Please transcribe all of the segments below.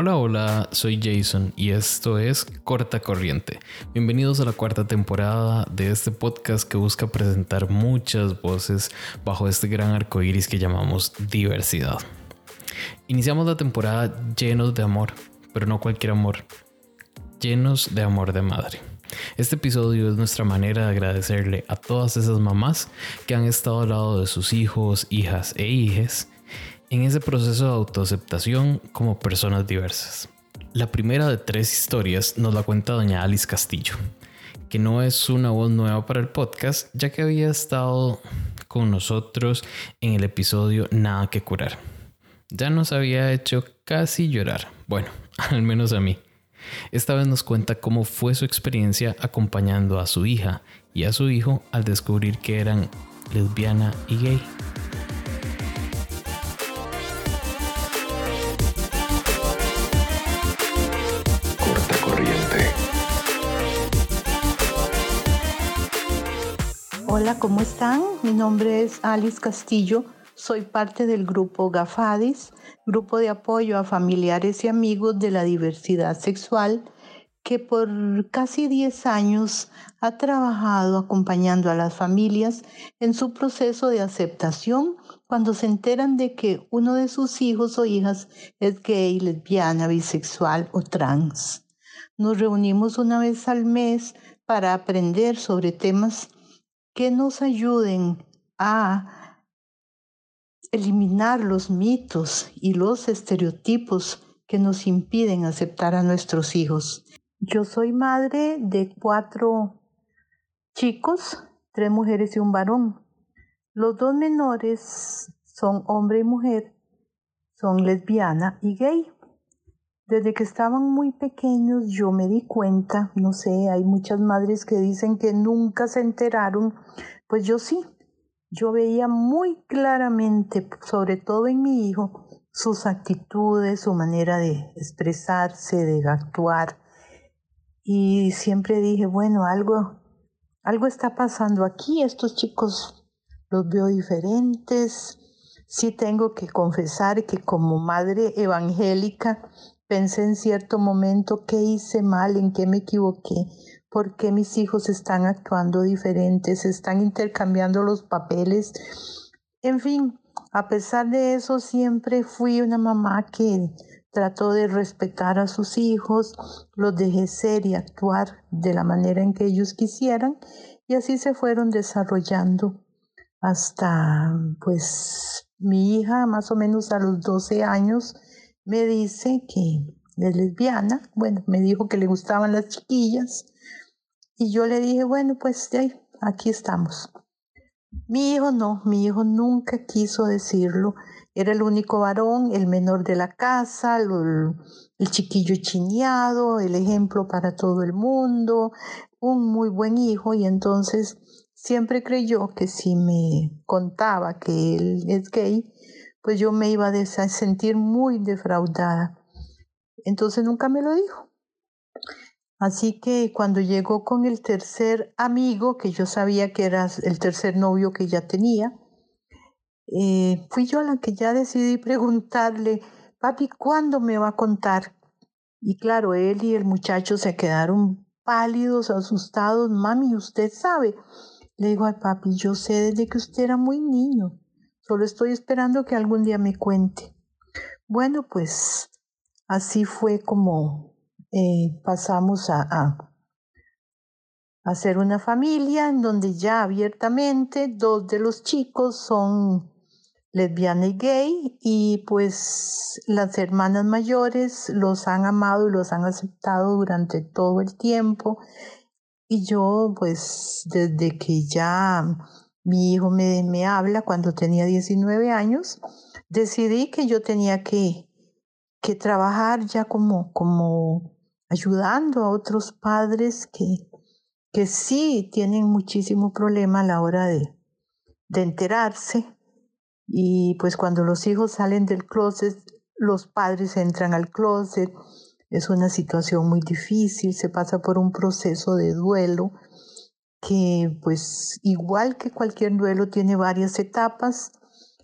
Hola, hola, soy Jason y esto es Corta Corriente. Bienvenidos a la cuarta temporada de este podcast que busca presentar muchas voces bajo este gran arco iris que llamamos diversidad. Iniciamos la temporada llenos de amor, pero no cualquier amor, llenos de amor de madre. Este episodio es nuestra manera de agradecerle a todas esas mamás que han estado al lado de sus hijos, hijas e hijes en ese proceso de autoaceptación como personas diversas. La primera de tres historias nos la cuenta doña Alice Castillo, que no es una voz nueva para el podcast, ya que había estado con nosotros en el episodio Nada que curar. Ya nos había hecho casi llorar, bueno, al menos a mí. Esta vez nos cuenta cómo fue su experiencia acompañando a su hija y a su hijo al descubrir que eran lesbiana y gay. Hola, ¿cómo están? Mi nombre es Alice Castillo. Soy parte del grupo GAFADIS, grupo de apoyo a familiares y amigos de la diversidad sexual, que por casi 10 años ha trabajado acompañando a las familias en su proceso de aceptación cuando se enteran de que uno de sus hijos o hijas es gay, lesbiana, bisexual o trans. Nos reunimos una vez al mes para aprender sobre temas que nos ayuden a eliminar los mitos y los estereotipos que nos impiden aceptar a nuestros hijos. Yo soy madre de cuatro chicos, tres mujeres y un varón. Los dos menores son hombre y mujer, son lesbiana y gay. Desde que estaban muy pequeños yo me di cuenta, no sé, hay muchas madres que dicen que nunca se enteraron, pues yo sí, yo veía muy claramente, sobre todo en mi hijo, sus actitudes, su manera de expresarse, de actuar. Y siempre dije, bueno, algo, algo está pasando aquí, estos chicos los veo diferentes. Sí tengo que confesar que como madre evangélica Pensé en cierto momento qué hice mal, en qué me equivoqué, por qué mis hijos están actuando diferentes, están intercambiando los papeles. En fin, a pesar de eso, siempre fui una mamá que trató de respetar a sus hijos, los dejé ser y actuar de la manera en que ellos quisieran y así se fueron desarrollando hasta pues mi hija más o menos a los 12 años me dice que es lesbiana, bueno, me dijo que le gustaban las chiquillas y yo le dije, bueno, pues de aquí estamos. Mi hijo no, mi hijo nunca quiso decirlo, era el único varón, el menor de la casa, el, el chiquillo chineado, el ejemplo para todo el mundo, un muy buen hijo y entonces siempre creyó que si me contaba que él es gay, pues yo me iba a sentir muy defraudada. Entonces nunca me lo dijo. Así que cuando llegó con el tercer amigo, que yo sabía que era el tercer novio que ya tenía, eh, fui yo la que ya decidí preguntarle, papi, ¿cuándo me va a contar? Y claro, él y el muchacho se quedaron pálidos, asustados. Mami, ¿usted sabe? Le digo al papi, yo sé desde que usted era muy niño. Solo estoy esperando que algún día me cuente. Bueno, pues así fue como eh, pasamos a, a, una familia en donde ya abiertamente dos de los chicos son lesbiana y gay y pues las hermanas mayores los han amado y los han aceptado durante todo el tiempo y yo pues desde que ya mi hijo me, me habla cuando tenía 19 años, decidí que yo tenía que, que trabajar ya como, como ayudando a otros padres que, que sí tienen muchísimo problema a la hora de, de enterarse. Y pues cuando los hijos salen del closet, los padres entran al closet. Es una situación muy difícil, se pasa por un proceso de duelo que pues igual que cualquier duelo tiene varias etapas,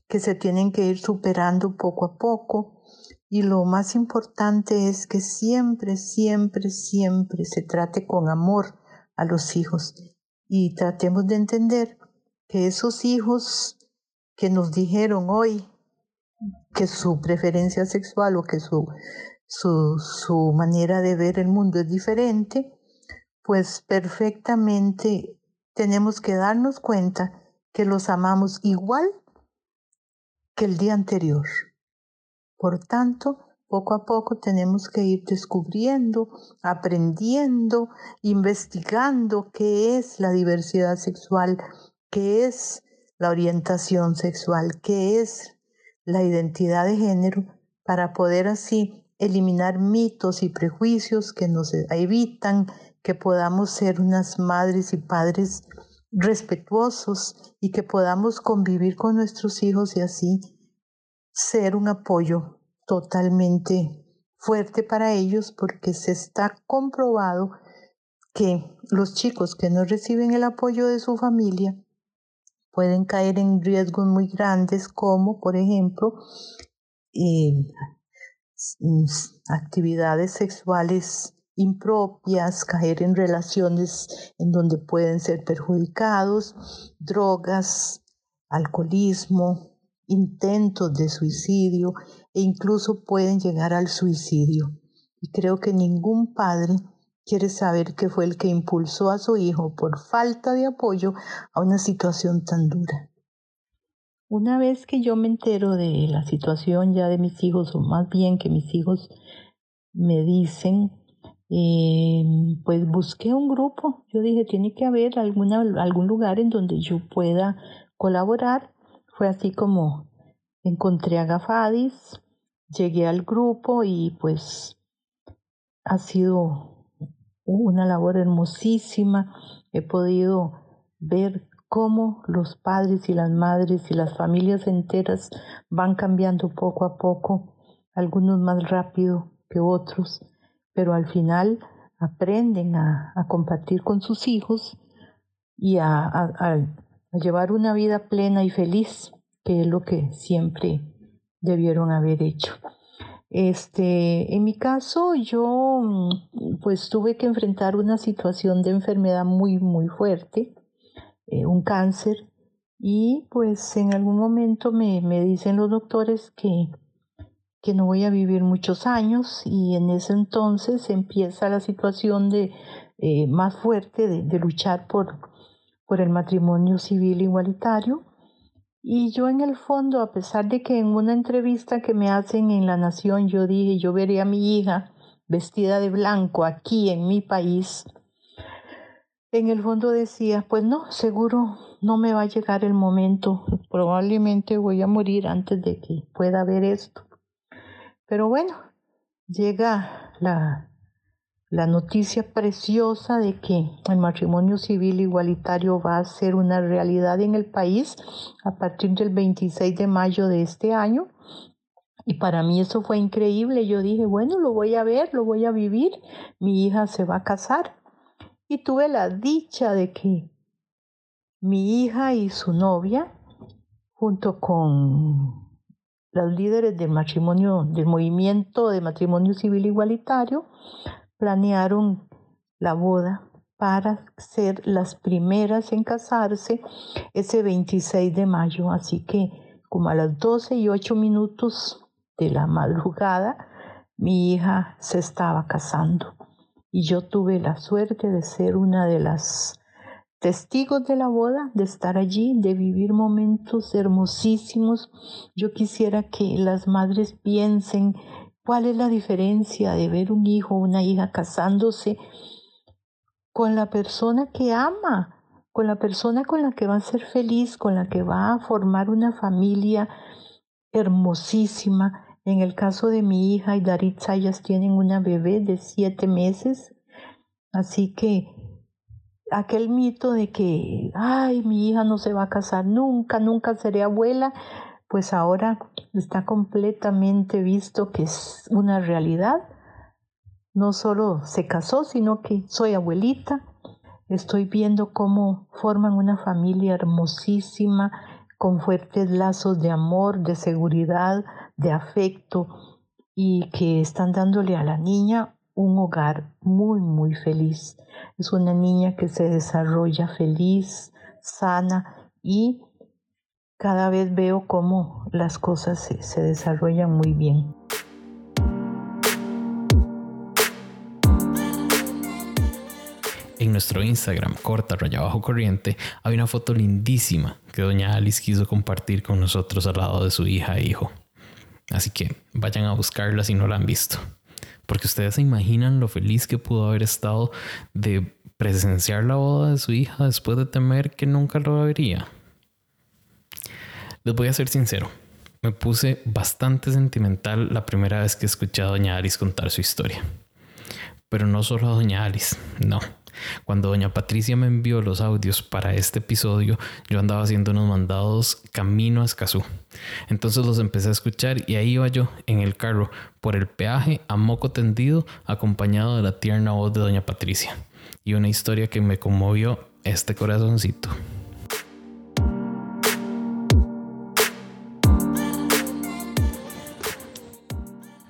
que se tienen que ir superando poco a poco. Y lo más importante es que siempre, siempre, siempre se trate con amor a los hijos y tratemos de entender que esos hijos que nos dijeron hoy que su preferencia sexual o que su, su, su manera de ver el mundo es diferente, pues perfectamente tenemos que darnos cuenta que los amamos igual que el día anterior. Por tanto, poco a poco tenemos que ir descubriendo, aprendiendo, investigando qué es la diversidad sexual, qué es la orientación sexual, qué es la identidad de género, para poder así eliminar mitos y prejuicios que nos evitan que podamos ser unas madres y padres respetuosos y que podamos convivir con nuestros hijos y así ser un apoyo totalmente fuerte para ellos porque se está comprobado que los chicos que no reciben el apoyo de su familia pueden caer en riesgos muy grandes como por ejemplo eh, actividades sexuales impropias, caer en relaciones en donde pueden ser perjudicados, drogas, alcoholismo, intentos de suicidio e incluso pueden llegar al suicidio. Y creo que ningún padre quiere saber que fue el que impulsó a su hijo por falta de apoyo a una situación tan dura. Una vez que yo me entero de la situación ya de mis hijos, o más bien que mis hijos me dicen, eh, pues busqué un grupo. Yo dije, tiene que haber alguna, algún lugar en donde yo pueda colaborar fue así como encontré a Gafadis, llegué al grupo y pues ha sido una labor hermosísima. He podido ver cómo los padres y las madres y las familias enteras van cambiando poco a poco, algunos más rápido que otros, pero al final aprenden a, compartir con sus hijos y a llevar una vida plena y feliz, que es lo que siempre debieron haber hecho. Este, en mi caso, yo mm, pues tuve que enfrentar una situación de enfermedad muy, muy fuerte, eh, un cáncer, y pues en algún momento me, me dicen los doctores que, que no voy a vivir muchos años y en ese entonces empieza la situación de eh, más fuerte de, de luchar por, por el matrimonio civil igualitario. Y yo en el fondo, a pesar de que en una entrevista que me hacen en La Nación, yo dije, yo veré a mi hija vestida de blanco aquí en mi país, en el fondo decía, pues no, seguro no me va a llegar el momento, probablemente voy a morir antes de que pueda ver esto. Pero bueno, llega la la noticia preciosa de que el matrimonio civil igualitario va a ser una realidad en el país a partir del 26 de mayo de este año. Y para mí eso fue increíble. Yo dije, bueno, lo voy a ver, lo voy a vivir. Mi hija se va a casar. Y tuve la dicha de que mi hija y su novia, junto con los líderes del matrimonio, del movimiento de matrimonio civil igualitario, planearon la boda para ser las primeras en casarse ese 26 de mayo. Así que como a las 12 y 8 minutos de la madrugada, mi hija se estaba casando. Y yo tuve la suerte de ser una de las testigos de la boda, de estar allí, de vivir momentos hermosísimos. Yo quisiera que las madres piensen ¿Cuál es la diferencia de ver un hijo o una hija casándose con la persona que ama, con la persona con la que va a ser feliz, con la que va a formar una familia hermosísima? En el caso de mi hija y Daritza, ellas tienen una bebé de siete meses, así que aquel mito de que, ay, mi hija no se va a casar nunca, nunca seré abuela, pues ahora está completamente visto que es una realidad. No solo se casó, sino que soy abuelita, estoy viendo cómo forman una familia hermosísima, con fuertes lazos de amor, de seguridad, de afecto y que están dándole a la niña un hogar muy, muy feliz. Es una niña que se desarrolla feliz, sana y cada vez veo cómo las cosas se, se desarrollan muy bien. En nuestro Instagram, corta raya bajo corriente, hay una foto lindísima que doña Alice quiso compartir con nosotros al lado de su hija e hijo. Así que vayan a buscarla si no la han visto. Porque ustedes se imaginan lo feliz que pudo haber estado de presenciar la boda de su hija después de temer que nunca lo vería. Les voy a ser sincero, me puse bastante sentimental la primera vez que escuché a doña Alice contar su historia. Pero no solo a doña Alice, no. Cuando doña Patricia me envió los audios para este episodio, yo andaba haciendo unos mandados camino a Escazú. Entonces los empecé a escuchar y ahí iba yo en el carro por el peaje a moco tendido acompañado de la tierna voz de doña Patricia y una historia que me conmovió este corazoncito.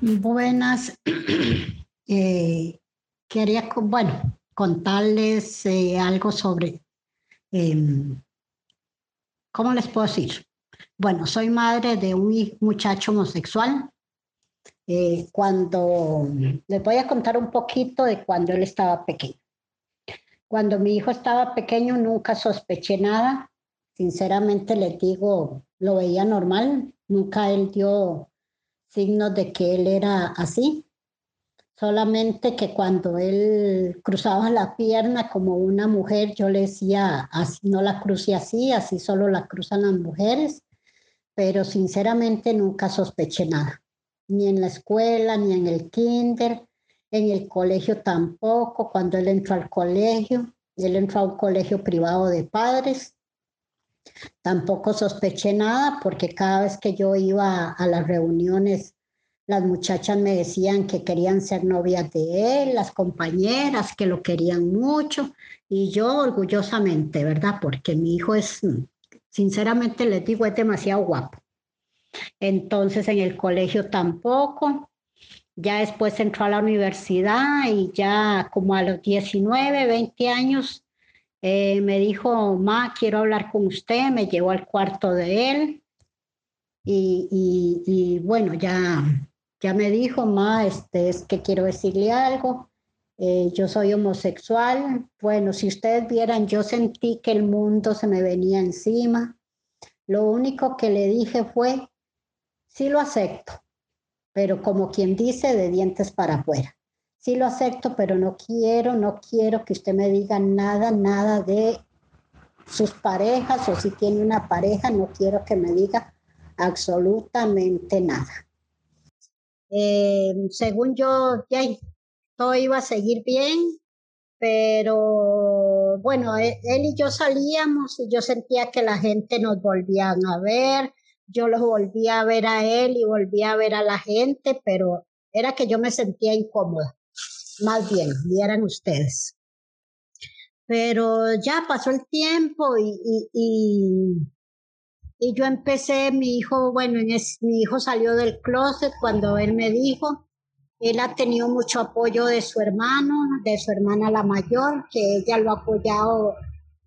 Buenas. Eh, quería, bueno, contarles eh, algo sobre, em, ¿cómo les puedo decir? Bueno, soy madre de un muchacho homosexual. Eh, cuando les voy a contar un poquito de cuando él estaba pequeño. Cuando mi hijo estaba pequeño nunca sospeché nada. Sinceramente les digo, lo veía normal. Nunca él dio signos de que él era así solamente que cuando él cruzaba la pierna como una mujer, yo le decía, así no la cruce así, así solo la cruzan las mujeres, pero sinceramente nunca sospeché nada, ni en la escuela, ni en el kinder, en el colegio tampoco, cuando él entró al colegio, él entró a un colegio privado de padres, tampoco sospeché nada porque cada vez que yo iba a las reuniones las muchachas me decían que querían ser novias de él, las compañeras que lo querían mucho y yo orgullosamente, ¿verdad? Porque mi hijo es, sinceramente les digo, es demasiado guapo. Entonces en el colegio tampoco. Ya después entró a la universidad y ya como a los 19, 20 años eh, me dijo, ma, quiero hablar con usted, me llevó al cuarto de él y, y bueno, ya ya me dijo, ma, este, es que quiero decirle algo. Eh, yo soy homosexual. Bueno, si ustedes vieran, yo sentí que el mundo se me venía encima. Lo único que le dije fue, sí lo acepto, pero como quien dice, de dientes para afuera. Sí lo acepto, pero no quiero, no quiero que usted me diga nada, nada de sus parejas o si tiene una pareja, no quiero que me diga absolutamente nada. Eh, según yo, todo iba a seguir bien, pero bueno, e, él, y yo salíamos y yo sentía que la gente nos volvía a ver, yo los volvía a ver a él y volvía a ver a la gente, pero era que yo me sentía incómoda, más bien, vieran ustedes. Pero ya pasó el tiempo y yo empecé, mi hijo, bueno, mi hijo salió del closet cuando él me dijo, él ha tenido mucho apoyo de su hermano, de su hermana la mayor, que ella lo ha apoyado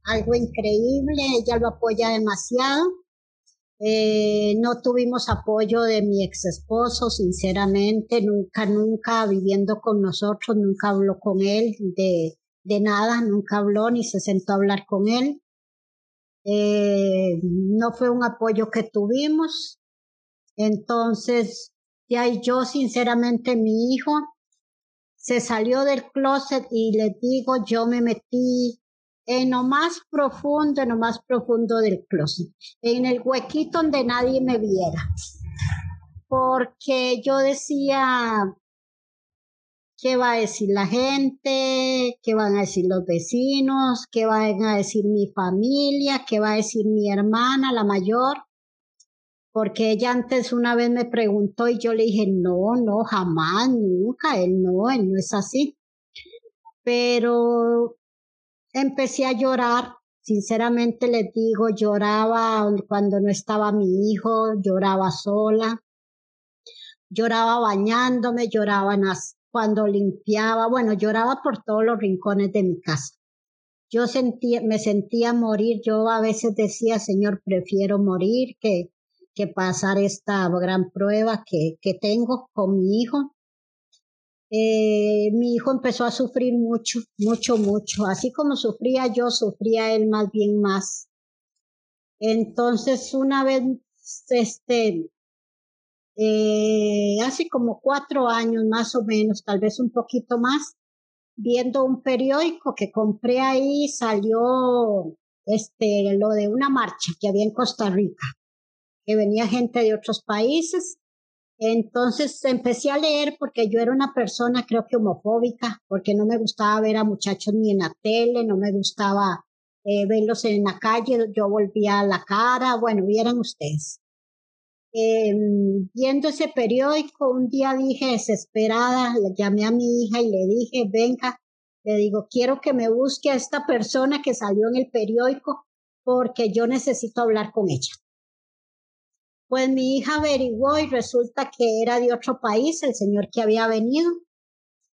algo increíble, ella lo apoya demasiado. Eh, no tuvimos apoyo de mi ex esposo, sinceramente, nunca, nunca viviendo con nosotros, nunca habló con él de, de nada, nunca habló ni se sentó a hablar con él. Eh, no fue un apoyo que tuvimos. Entonces, ya yo sinceramente, mi hijo se salió del closet y le digo, yo me metí en lo más profundo, en lo más profundo del closet, en el huequito donde nadie me viera. Porque yo decía, qué va a decir la gente, qué van a decir los vecinos, qué van a decir mi familia, qué va a decir mi hermana, la mayor. Porque ella antes una vez me preguntó y yo le dije, no, no, jamás, nunca, él no, él no es así. Pero empecé a llorar, Sinceramente les digo, lloraba cuando no estaba mi hijo, lloraba sola, lloraba bañándome, lloraba cuando limpiaba, bueno, lloraba por todos los rincones de mi casa. Yo sentía, me sentía morir, yo a veces decía, Señor, prefiero morir que, que pasar esta gran prueba que, que tengo con mi hijo. Eh, mi hijo empezó a sufrir mucho, mucho, mucho. Así como sufría yo, sufría él más bien más. Entonces, una vez, este, eh, hace como cuatro años más o menos, tal vez un poquito más, viendo un periódico que compré ahí, salió este, lo de una marcha que había en Costa Rica, que venía gente de otros países entonces empecé a leer porque yo era una persona creo que homofóbica, porque no me gustaba ver a muchachos ni en la tele, no me gustaba eh, verlos en la calle, yo volvía la cara, bueno, vieran ustedes. Em, viendo ese periódico, un día dije desesperada, le llamé a mi hija y le dije, venga, le digo, quiero que me busque a esta persona que salió en el periódico porque yo necesito hablar con ella. Pues mi hija averiguó y resulta que era de otro país, el señor que había venido.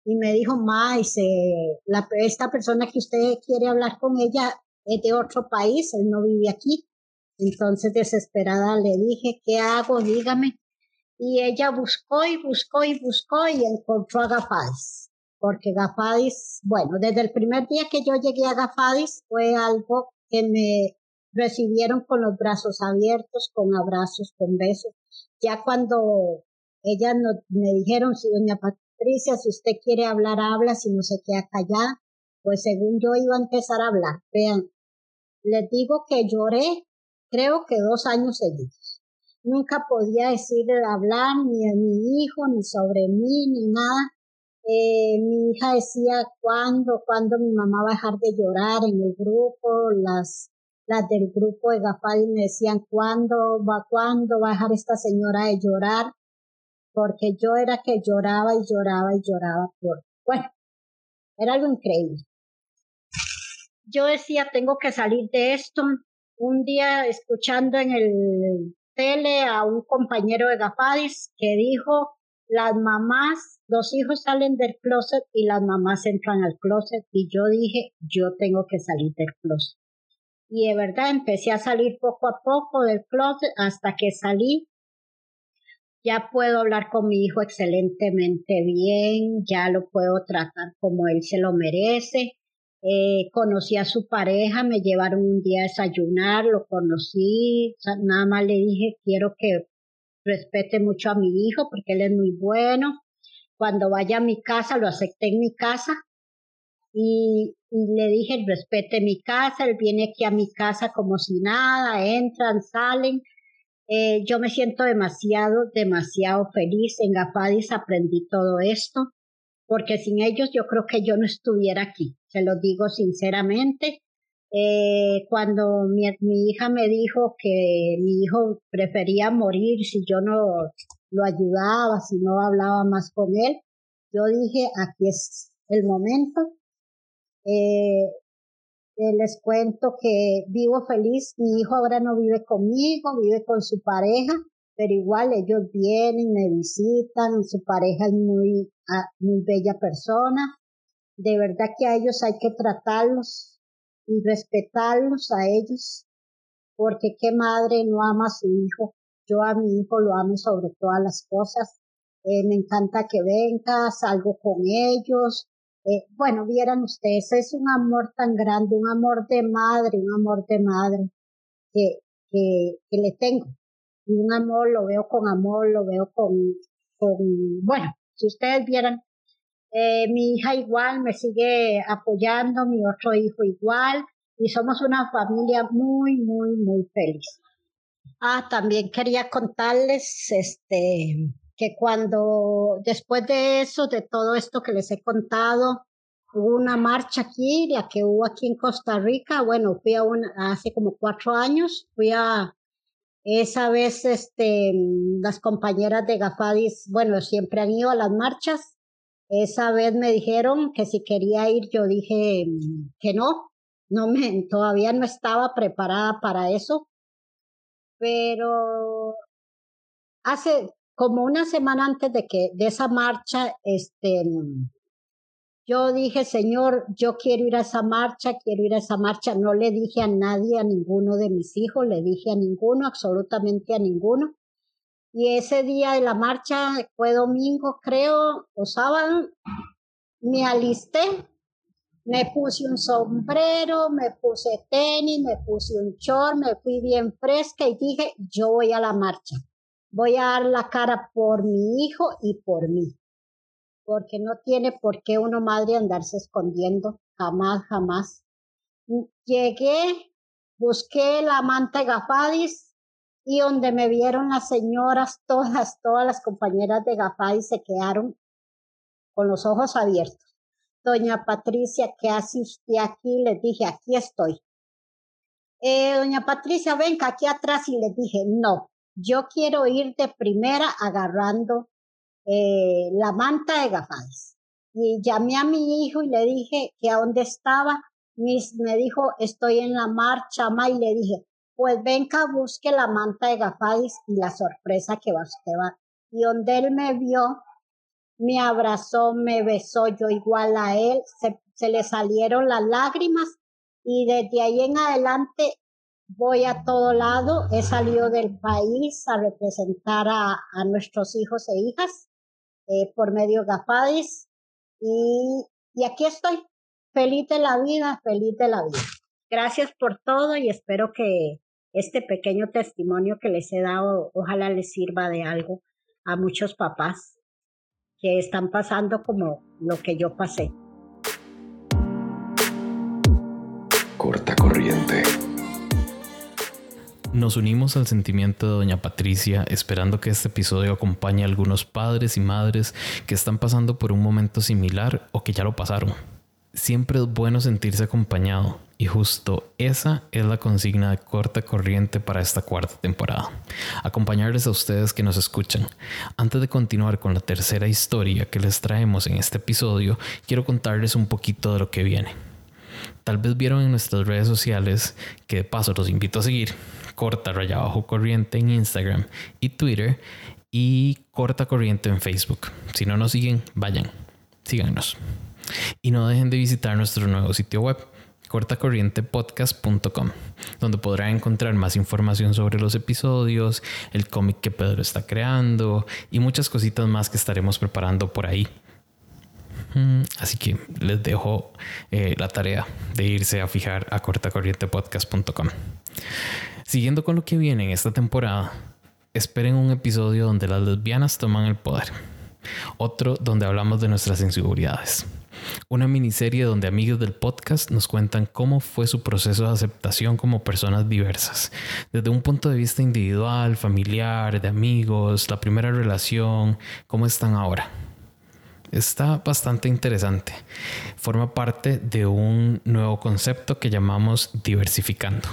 Y me dijo, ma, esta persona que usted quiere hablar con ella es de otro país, él no vive aquí. Entonces desesperada le dije, ¿qué hago? Dígame. Y ella buscó y buscó y buscó y encontró a Gafadis. Porque Gafadis, bueno, desde el primer día que yo llegué a Gafadis fue algo que me recibieron con los brazos abiertos, con abrazos, con besos. Ya cuando ellas me dijeron, si doña Patricia, si usted quiere hablar, habla, si no se queda callada, pues según yo iba a empezar a hablar. Vean, les digo que lloré, creo que dos años seguidos. Nunca podía decir hablar ni a mi hijo, ni sobre mí, ni nada. Eh, mi hija decía cuándo, cuándo mi mamá va a dejar de llorar en el grupo, las las del grupo de Gafadi me decían, ¿cuándo va, cuándo va a dejar esta señora de llorar? Porque yo era que lloraba y lloraba y lloraba por, bueno, era algo increíble. Yo decía, tengo que salir de esto. Un día escuchando en el tele a un compañero de Gafadis que dijo, las mamás, los hijos salen del closet y las mamás entran al closet y yo dije, yo tengo que salir del closet y de verdad empecé a salir poco a poco del closet hasta que salí. Ya puedo hablar con mi hijo excelentemente bien, ya lo puedo tratar como él se lo merece. Eh, conocí a su pareja, me llevaron un día a desayunar, lo conocí, nada más le dije quiero que respete mucho a mi hijo porque él es muy bueno. Cuando vaya a mi casa, lo acepté en mi casa y, le dije, respete mi casa, él viene aquí a mi casa como si nada, entran, salen. Eh, yo me siento demasiado, demasiado feliz. En Gafadis aprendí todo esto, porque sin ellos yo creo que yo no estuviera aquí, se lo digo sinceramente. Eh, cuando mi, mi, hija me dijo que mi hijo prefería morir si yo no lo ayudaba, si no hablaba más con él, yo dije, aquí es el momento eh, eh, les cuento que vivo feliz, mi hijo ahora no vive conmigo, vive con su pareja, pero igual ellos vienen, me visitan, su pareja es muy, ah, muy bella persona. De verdad que a ellos hay que tratarlos y respetarlos a ellos, porque qué madre no ama a su hijo. Yo a mi hijo lo amo sobre todas las cosas. Eh, me encanta que venga, salgo con ellos, eh, bueno, vieran ustedes, es un amor tan grande, un amor de madre, un amor de madre que, que, que le tengo. Y un amor lo veo con amor, lo veo con, con bueno, si ustedes vieran, eh, mi hija igual me sigue apoyando, mi otro hijo igual, y somos una familia muy, muy, muy feliz. Ah, también quería contarles, este, que cuando después de eso, de todo esto que les he contado, hubo una marcha aquí, la que hubo aquí en Costa Rica, bueno, fui a una, hace como cuatro años, fui a, esa vez, este, las compañeras de Gafadis, bueno, siempre han ido a las marchas, esa vez me dijeron que si quería ir, yo dije que no, no me, todavía no estaba preparada para eso, pero hace como una semana antes de que de esa marcha, este, yo dije, Señor, yo quiero ir a esa marcha, quiero ir a esa marcha. No le dije a nadie, a ninguno de mis hijos, le dije a ninguno, absolutamente a ninguno. Y ese día de la marcha fue domingo, creo, o sábado, me alisté, me puse un sombrero, me puse tenis, me puse un short, me fui bien fresca y dije, yo voy a la marcha. Voy a dar la cara por mi hijo y por mí, porque no tiene por qué uno madre andarse escondiendo, jamás, jamás. Llegué, busqué la manta Gafadis y donde me vieron las señoras, todas, todas las compañeras de Gafadis se quedaron con los ojos abiertos. Doña Patricia, ¿qué hace aquí? Les dije, aquí estoy. Eh, doña Patricia, venga aquí atrás y les dije, no, yo quiero ir de primera agarrando eh, la manta de gafas. Y llamé a mi hijo y le dije que a dónde estaba. Mis, me dijo, estoy en la marcha, ma, y le dije, pues venga, busque la manta de gafadis y la sorpresa que va usted va. Y donde él me vio, me abrazó, me besó, yo igual a él, se, se le salieron las lágrimas y desde ahí en adelante voy a todo lado, he salido del país a representar a, nuestros hijos e hijas eh, por medio GAFADIS y, y aquí estoy, feliz de la vida, feliz de la vida. Gracias por todo y espero que este pequeño testimonio que les he dado, ojalá les sirva de algo a muchos papás que están pasando como lo que yo pasé. Corta corriente. Nos unimos al sentimiento de Doña Patricia, esperando que este episodio acompañe a algunos padres y madres que están pasando por un momento similar o que ya lo pasaron. Siempre es bueno sentirse acompañado y justo esa es la consigna de corta corriente para esta cuarta temporada. Acompañarles a ustedes que nos escuchan. Antes de continuar con la tercera historia que les traemos en este episodio, quiero contarles un poquito de lo que viene. Tal vez vieron en nuestras redes sociales, que de paso los invito a seguir, corta raya bajo corriente en Instagram y Twitter y corta corriente en Facebook. Si no nos siguen, vayan, síganos. Y no dejen de visitar nuestro nuevo sitio web cortacorrientepodcast.com, donde podrán encontrar más información sobre los episodios, el cómic que Pedro está creando y muchas cositas más que estaremos preparando por ahí. Mm, así que les dejo eh, la tarea de irse a fijar a cortacorrientepodcast.com. Siguiendo con lo que viene en esta temporada, esperen un episodio donde las lesbianas toman el poder. Otro donde hablamos de nuestras inseguridades. Una miniserie donde amigos del podcast nos cuentan cómo fue su proceso de aceptación como personas diversas, desde un punto de vista individual, familiar, de amigos, la primera relación, cómo están ahora. Está bastante interesante. Forma parte de un nuevo concepto que llamamos diversificando.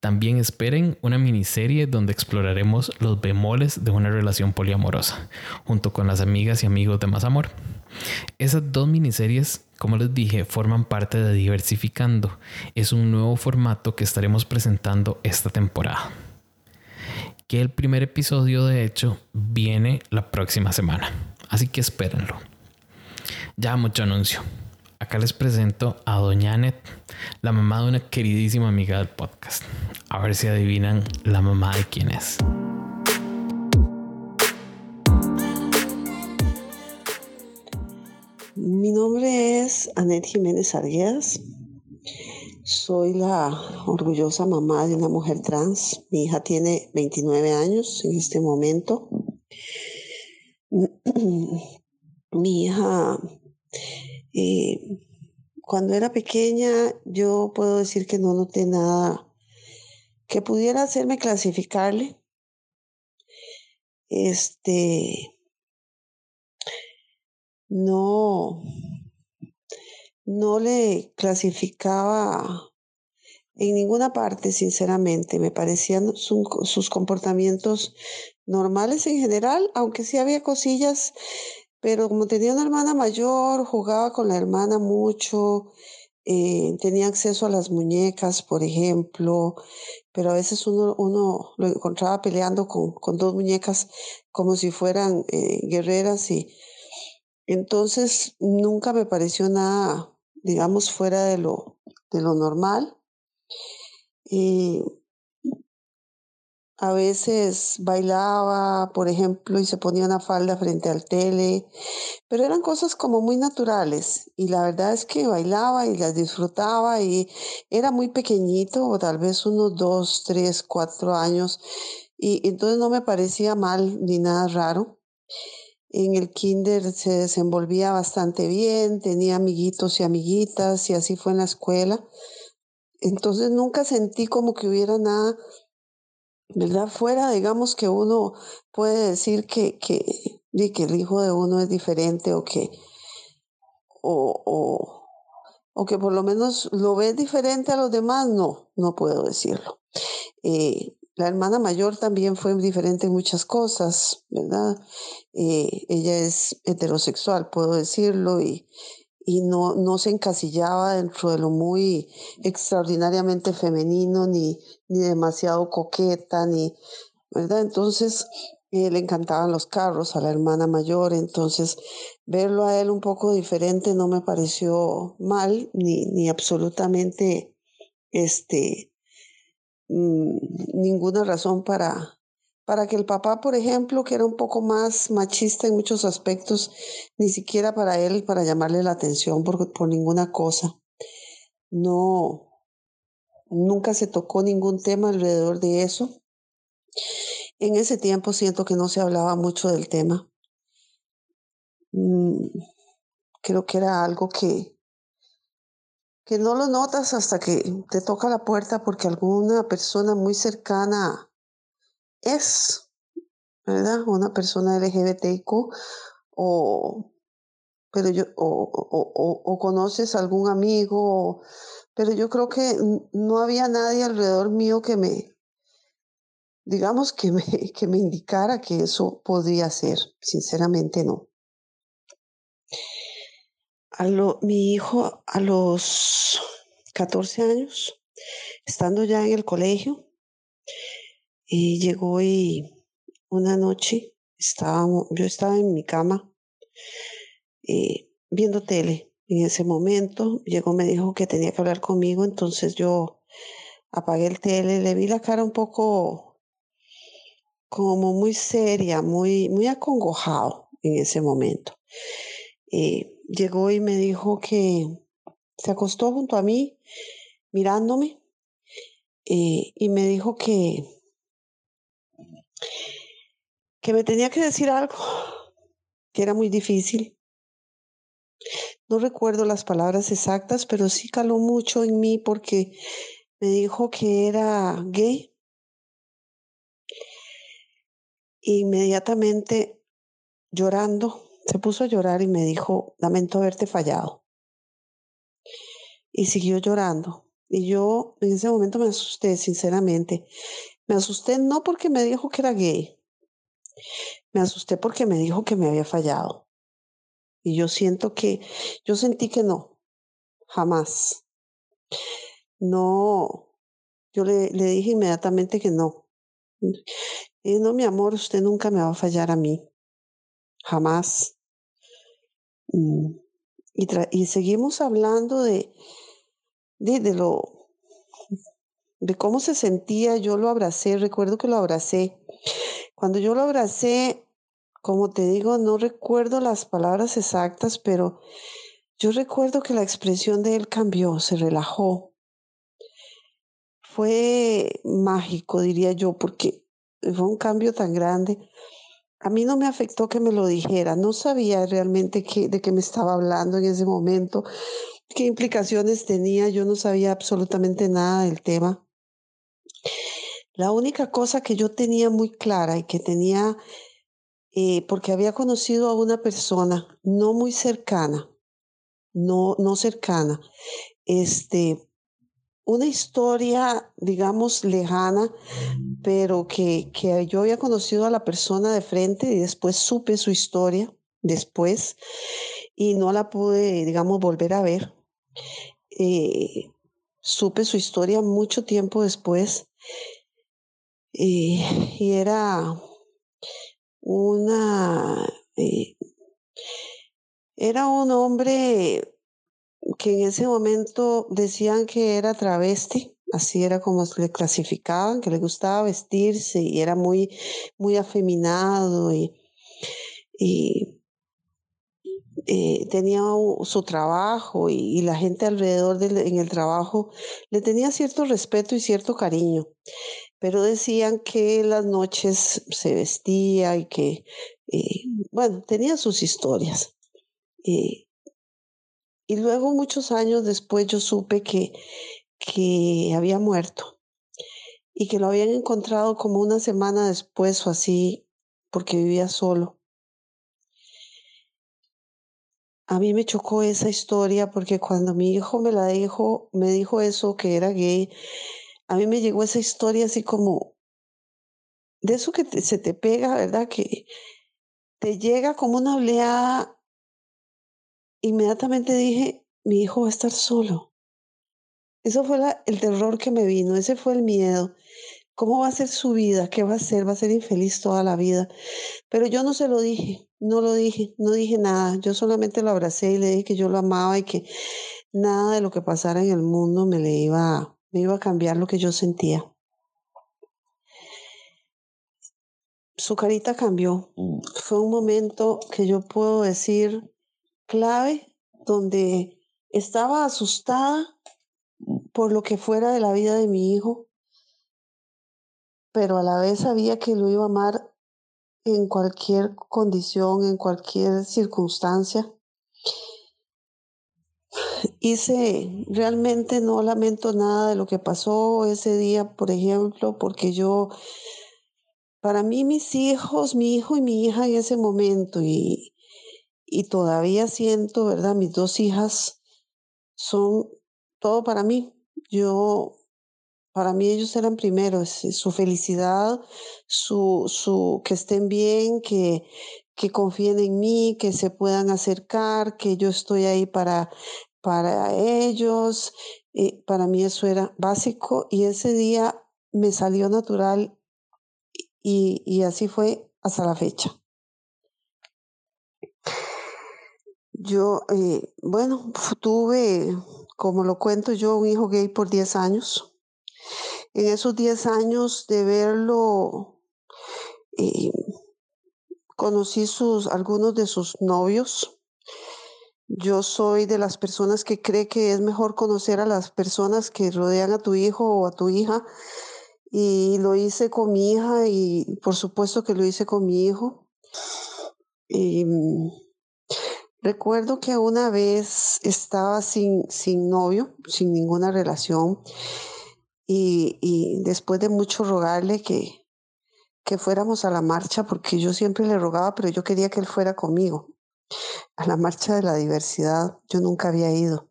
También esperen una miniserie donde exploraremos los bemoles de una relación poliamorosa, junto con las amigas y amigos de Más Amor. Esas dos miniseries, como les dije, forman parte de Diversificando. Es un nuevo formato que estaremos presentando esta temporada. Que el primer episodio, de hecho, viene la próxima semana. Así que espérenlo. Ya mucho anuncio. Acá les presento a Doña Anet, la mamá de una queridísima amiga del podcast. A ver si adivinan la mamá de quién es. Mi nombre es Anet Jiménez Arguedas. Soy la orgullosa mamá de una mujer trans. Mi hija tiene 29 años en este momento. Mi hija eh, cuando era pequeña, yo puedo decir que no noté nada que pudiera hacerme clasificarle. Este, no, no le clasificaba en ninguna parte, sinceramente. Me parecían sus comportamientos normales en general, aunque sí había cosillas pero como tenía una hermana mayor, jugaba con la hermana mucho, eh, tenía acceso a las muñecas, por ejemplo, pero a veces uno, lo encontraba peleando con, con dos muñecas como si fueran eh, guerreras y entonces nunca me pareció nada, digamos, fuera de lo, de lo normal. Y a veces bailaba, por ejemplo, y se ponía una falda frente al tele, pero eran cosas como muy naturales. Y la verdad es que bailaba y las disfrutaba y era muy pequeñito, o tal vez unos dos, tres, cuatro años. Y entonces no me parecía mal ni nada raro. En el kinder se desenvolvía bastante bien, tenía amiguitos y amiguitas y así fue en la escuela. Entonces nunca sentí como que hubiera nada ¿verdad? Fuera, digamos que uno puede decir que, que, que el hijo de uno es diferente o que, o, o, que por lo menos lo ve diferente a los demás, no, no puedo decirlo. Eh, la hermana mayor también fue diferente en muchas cosas, ¿verdad? Eh, ella es heterosexual, puedo decirlo, y, y no, no se encasillaba dentro de lo muy extraordinariamente femenino, ni, ni demasiado coqueta, ni, ¿verdad? Entonces, eh, le encantaban los carros a la hermana mayor, entonces verlo a él un poco diferente no me pareció mal, ni, ni absolutamente, este, ninguna razón para, para que el papá, por ejemplo, que era un poco más machista en muchos aspectos, ni siquiera para él, para llamarle la atención por, por ninguna cosa. No, nunca se tocó ningún tema alrededor de eso. En ese tiempo siento que no se hablaba mucho del tema. Mm, creo que era algo que, que no lo notas hasta que te toca la puerta porque alguna persona muy cercana es, ¿verdad? Una persona LGBTQ o, pero yo, o, o, o, conoces algún amigo, pero yo creo que no había nadie alrededor mío que me, digamos, que me, que me indicara que eso podría ser. Sinceramente no. A lo, mi hijo a los 14 años, estando ya en el colegio, llegó y una noche estábamos, yo estaba en mi cama eh, viendo tele. En ese momento llegó, me dijo que tenía que hablar conmigo, entonces yo apagué el tele, le vi la cara un poco como muy seria, muy, muy acongojado en ese momento. Eh, llegó y me dijo que se acostó junto a mí mirándome eh, y me dijo que que me tenía que decir algo que era muy difícil. No recuerdo las palabras exactas, pero sí caló mucho en mí porque me dijo que era gay. Inmediatamente llorando, se puso a llorar y me dijo, lamento haberte fallado. Y siguió llorando. Y yo en ese momento me asusté, sinceramente. Me asusté no porque me dijo que era gay, me asusté porque me dijo que me había fallado. Y yo siento que, yo sentí que no, jamás. No, yo le, le dije inmediatamente que no. Y no, mi amor, usted nunca me va a fallar a mí. Jamás. Y, y seguimos hablando de, de, de lo de cómo se sentía, yo lo abracé, recuerdo que lo abracé. Cuando yo lo abracé, como te digo, no recuerdo las palabras exactas, pero yo recuerdo que la expresión de él cambió, se relajó. Fue mágico, diría yo, porque fue un cambio tan grande. A mí no me afectó que me lo dijera, no sabía realmente qué, de qué me estaba hablando en ese momento, qué implicaciones tenía, yo no sabía absolutamente nada del tema. La única cosa que yo tenía muy clara y que tenía, eh, porque había conocido a una persona no muy cercana, no, no cercana, este, una historia, digamos, lejana, pero que, que yo había conocido a la persona de frente y después supe su historia después y no la pude, digamos, volver a ver. eh, supe su historia mucho tiempo después y era una eh, era un hombre que en ese momento decían que era travesti, así era como le clasificaban, que le gustaba vestirse y era muy, muy afeminado y, eh, tenía su trabajo y, la gente alrededor en el trabajo le tenía cierto respeto y cierto cariño, pero decían que las noches se vestía y que, eh, bueno, tenía sus historias. Eh, y luego, muchos años después, yo supe que, que había muerto y que lo habían encontrado como una semana después o así, porque vivía solo. A mí me chocó esa historia porque cuando mi hijo me la dijo, me dijo eso, que era gay, a mí me llegó esa historia así como de eso que se te pega, ¿verdad? Que te llega como una oleada inmediatamente dije, mi hijo va a estar solo. Eso fue el terror que me vino, ese fue el miedo. ¿Cómo va a ser su vida? ¿Qué va a ser? Va a ser infeliz toda la vida. Pero yo no se lo dije, no lo dije, no dije nada. Yo solamente lo abracé y le dije que yo lo amaba y que nada de lo que pasara en el mundo me le iba, me iba a cambiar lo que yo sentía. Su carita cambió. Mm. Fue un momento que yo puedo decir clave donde estaba asustada por lo que fuera de la vida de mi hijo, pero a la vez sabía que lo iba a amar en cualquier condición, en cualquier circunstancia. Hice, realmente no lamento nada de lo que pasó ese día, por ejemplo, porque yo, para mí mis hijos, mi hijo y mi hija en ese momento, y, y todavía siento, ¿verdad? Mis dos hijas son todo para mí. Yo, para mí ellos eran primeros, su felicidad, su, su, que estén bien, que, que confíen en mí, que se puedan acercar, que yo estoy ahí para, para ellos. Eh, para mí eso era básico y ese día me salió natural y, y así fue hasta la fecha. Yo, eh, bueno, tuve, como lo cuento yo, un hijo gay por 10 años. En esos 10 años de verlo, eh, conocí sus, algunos de sus novios. Yo soy de las personas que cree que es mejor conocer a las personas que rodean a tu hijo o a tu hija. Y lo hice con mi hija y por supuesto que lo hice con mi hijo. Y, Recuerdo que una vez estaba sin, sin novio, sin ninguna relación, y, y después de mucho rogarle que, que fuéramos a la marcha, porque yo siempre le rogaba, pero yo quería que él fuera conmigo, a la marcha de la diversidad, yo nunca había ido.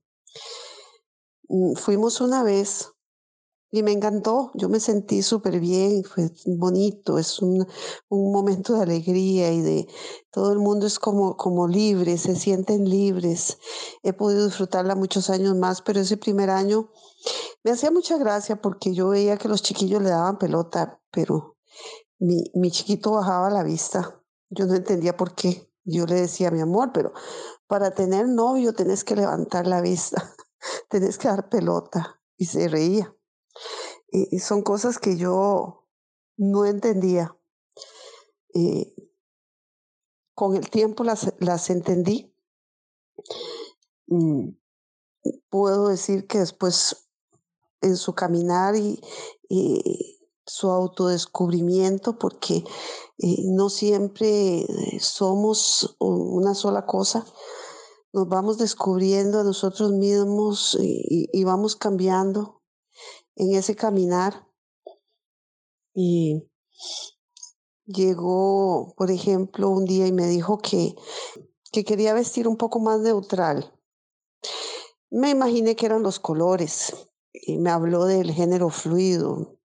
Mm, fuimos una vez y me encantó, yo me sentí súper bien, fue bonito, es un, un, momento de alegría y de todo el mundo es como, como libre, se sienten libres. He podido disfrutarla muchos años más, pero ese primer año me hacía mucha gracia porque yo veía que los chiquillos le daban pelota, pero mi, mi chiquito bajaba la vista. Yo no entendía por qué. Yo le decía, mi amor, pero para tener novio tenés que levantar la vista, tenés que dar pelota. Y se reía. Y, son cosas que yo no entendía. Eh, con el tiempo las, las entendí. Mm, puedo decir que después en su caminar y, su autodescubrimiento, porque eh, no siempre somos una sola cosa, nos vamos descubriendo a nosotros mismos y vamos cambiando en ese caminar. Y llegó, por ejemplo, un día y me dijo que, que quería vestir un poco más neutral. Me imaginé que eran los colores y me habló del género fluido.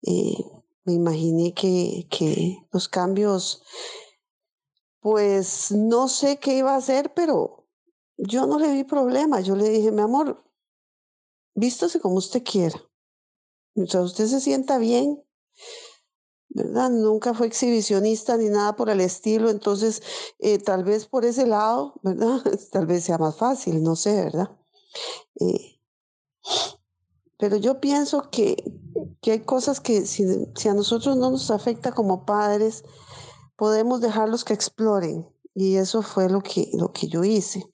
Y me imaginé que, que los cambios, pues no sé qué iba a hacer, pero yo no le vi problema. Yo le dije, mi amor, vístase como usted quiera. Mientras usted se sienta bien, ¿verdad? Nunca fue exhibicionista ni nada por el estilo, entonces eh, tal vez por ese lado, ¿verdad? tal vez sea más fácil, no sé, ¿verdad? Eh, pero yo pienso que, que hay cosas que si, si, a nosotros no nos afecta como padres, podemos dejarlos que exploren. Y eso fue lo que, lo que yo hice.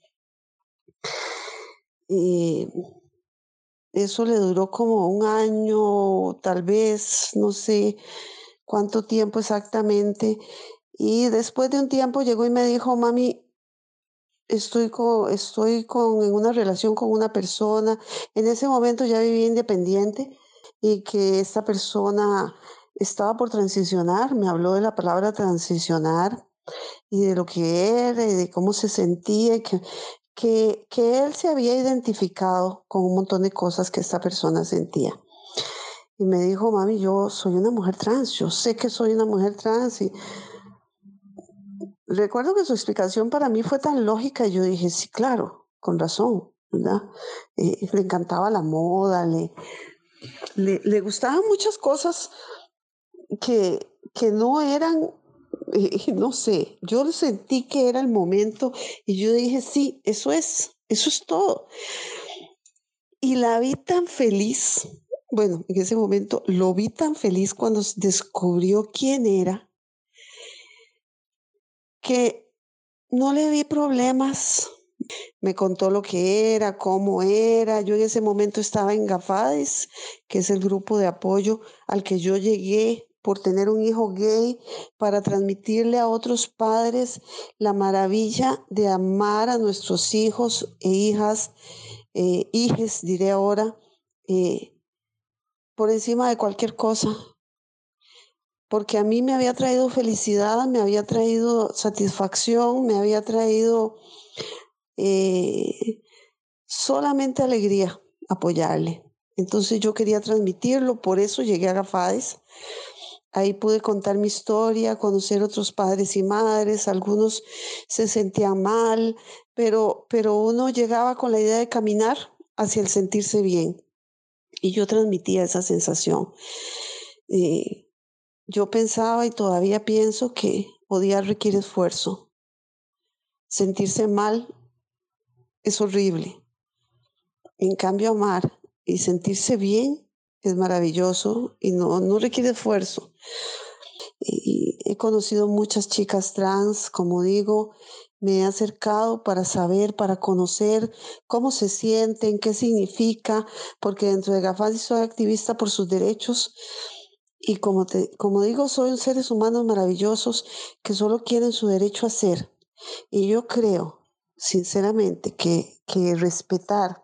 Y eso le duró como un año, tal vez, no sé cuánto tiempo exactamente. Y después de un tiempo llegó y me dijo, mami, estoy con, estoy con, en una relación con una persona. En ese momento ya vivía independiente y que esta persona estaba por transicionar, me habló de la palabra transicionar y de lo que era y de cómo se sentía, que, que, que él se había identificado con un montón de cosas que esta persona sentía. Y me dijo, mami, yo soy una mujer trans, yo sé que soy una mujer trans y recuerdo que su explicación para mí fue tan lógica yo dije, sí, claro, con razón, ¿verdad? Eh, le encantaba la moda, le, le, le, gustaban muchas cosas que, que no eran, no sé, yo sentí que era el momento y yo dije, sí, eso es, eso es todo. Y la vi tan feliz, bueno, en ese momento lo vi tan feliz cuando descubrió quién era que no le vi problemas. Me contó lo que era, cómo era. Yo en ese momento estaba en Gafades, que es el grupo de apoyo al que yo llegué por tener un hijo gay, para transmitirle a otros padres la maravilla de amar a nuestros hijos e hijas, eh, hijes, diré ahora, eh, por encima de cualquier cosa, porque a mí me había traído felicidad, me había traído satisfacción, me había traído eh, solamente alegría apoyarle. Entonces yo quería transmitirlo, por eso llegué a Gafades. Ahí pude contar mi historia, conocer otros padres y madres, algunos se sentían mal, pero, pero uno llegaba con la idea de caminar hacia el sentirse bien. Y yo transmitía esa sensación. Eh, yo pensaba y todavía pienso que odiar requiere esfuerzo. Sentirse mal es horrible. En cambio, amar y sentirse bien es maravilloso y no, no requiere esfuerzo. He conocido muchas chicas trans, como digo, me he acercado para saber, para conocer cómo se sienten, qué significa, porque dentro de Gafadi soy activista por sus derechos y como, te, como digo, son seres humanos maravillosos que solo quieren su derecho a ser. Y yo creo, sinceramente, que, que respetar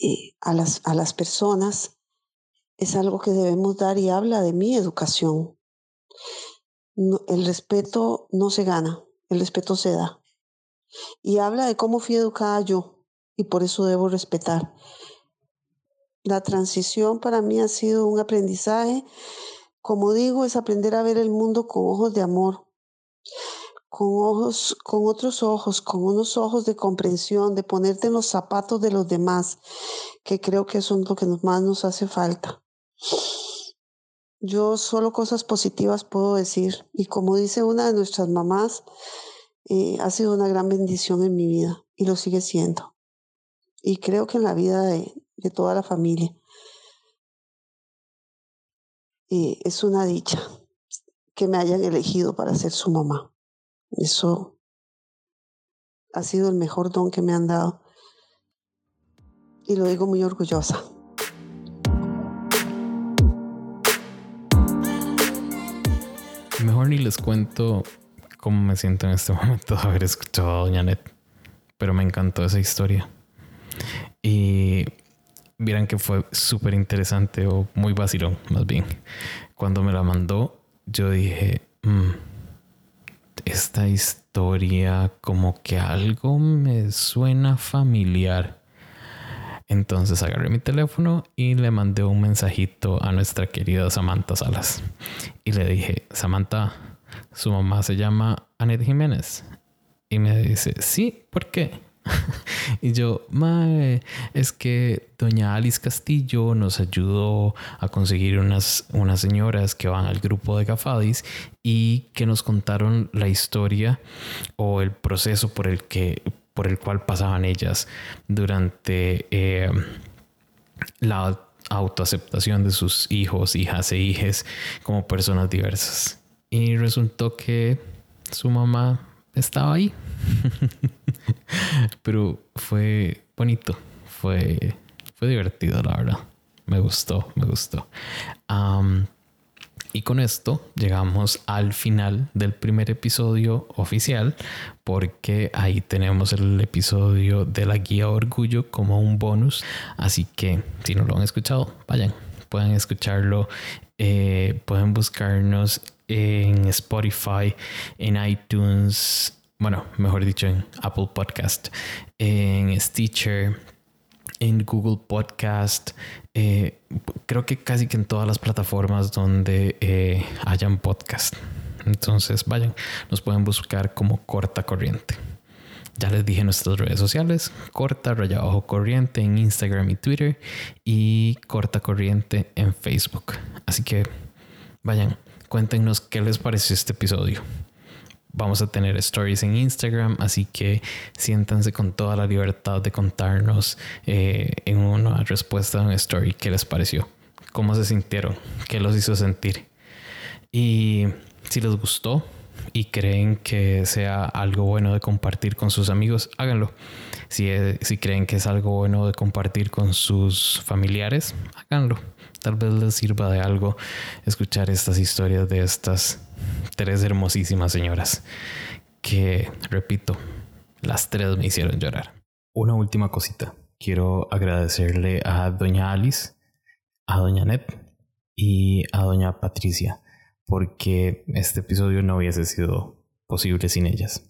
eh, a, las, a las personas es algo que debemos dar y habla de mi educación. el respeto no se gana, el respeto se da. Y habla de cómo fui educada yo y por eso debo respetar. La transición para mí ha sido un aprendizaje. Como digo, es aprender a ver el mundo con ojos de amor, con ojos, con otros ojos, con unos ojos de comprensión, de ponerte en los zapatos de los demás, que creo que eso es lo que más nos hace falta. Yo solo cosas positivas puedo decir. Y como dice una de nuestras mamás, eh, ha sido una gran bendición en mi vida y lo sigue siendo. Y creo que en la vida de, toda la familia. Y es una dicha que me hayan elegido para ser su mamá. Eso ha sido el mejor don que me han dado. Y lo digo muy orgullosa. Mejor ni les cuento cómo me siento en este momento de haber escuchado a Doña Net, pero me encantó esa historia. Y vieran que fue súper interesante o muy vacilón, más bien. Cuando me la mandó, yo dije, mm, esta historia como que algo me suena familiar. Entonces agarré mi teléfono y le mandé un mensajito a nuestra querida Samantha Salas. Y le dije, Samantha, su mamá se llama Anet Jiménez. Y me dice, sí, ¿por qué? y yo, mae, es que doña Alice Castillo nos ayudó a conseguir unas, unas señoras que van al grupo de Gafadis y que nos contaron la historia o el proceso por el que por el cual pasaban ellas durante eh, la autoaceptación de sus hijos, hijas e hijes como personas diversas. Y resultó que su mamá estaba ahí. Pero fue bonito, fue, fue divertido, la verdad. Me gustó, me gustó. Y con esto llegamos al final del primer episodio oficial, porque ahí tenemos el episodio de la guía Orgullo como un bonus. Así que si no lo han escuchado, vayan, pueden escucharlo. Eh, pueden buscarnos en Spotify, en iTunes, bueno, mejor dicho, en Apple Podcast, en Stitcher, en Google Podcast, eh, creo que casi que en todas las plataformas donde eh, hayan podcast. Entonces, vayan, nos pueden buscar como Corta Corriente. Ya les dije nuestras redes sociales, Corta Raya Bajo Corriente en Instagram y Twitter y Corta Corriente en Facebook. Así que vayan, cuéntenos qué les pareció este episodio. Vamos a tener stories en Instagram, así que siéntanse con toda la libertad de contarnos eh, en una respuesta a un story qué les pareció, cómo se sintieron, qué los hizo sentir. Y si les gustó y creen que sea algo bueno de compartir con sus amigos, háganlo. Si, si creen que es algo bueno de compartir con sus familiares, háganlo. Tal vez les sirva de algo escuchar estas historias de estas tres hermosísimas señoras que, repito, las tres me hicieron llorar. Una última cosita. Quiero agradecerle a doña Alice, a doña Net y a doña Patricia porque este episodio no hubiese sido posible sin ellas.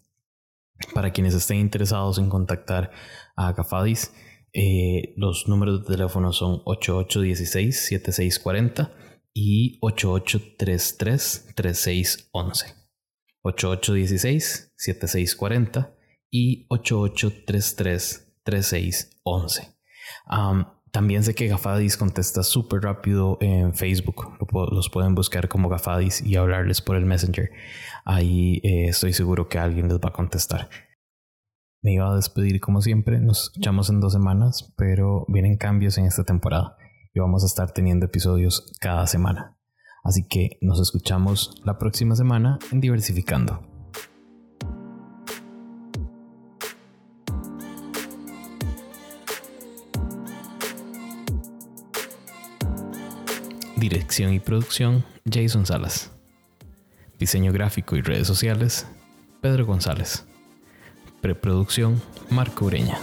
Para quienes estén interesados en contactar a Gafadis, eh, los números de teléfono son 8816-7640 y 8833-3611. 8816-7640 y 8833-3611. también sé que Gafadis contesta súper rápido en Facebook. Los pueden buscar como Gafadis y hablarles por el Messenger. Ahí eh, estoy seguro que alguien les va a contestar me iba a despedir como siempre. Nos escuchamos en dos semanas, pero vienen cambios en esta temporada y vamos a estar teniendo episodios cada semana. Así que nos escuchamos la próxima semana en Diversificando. Dirección y producción Jason Salas. Diseño gráfico y redes sociales Pedro González. Preproducción Marco Ureña.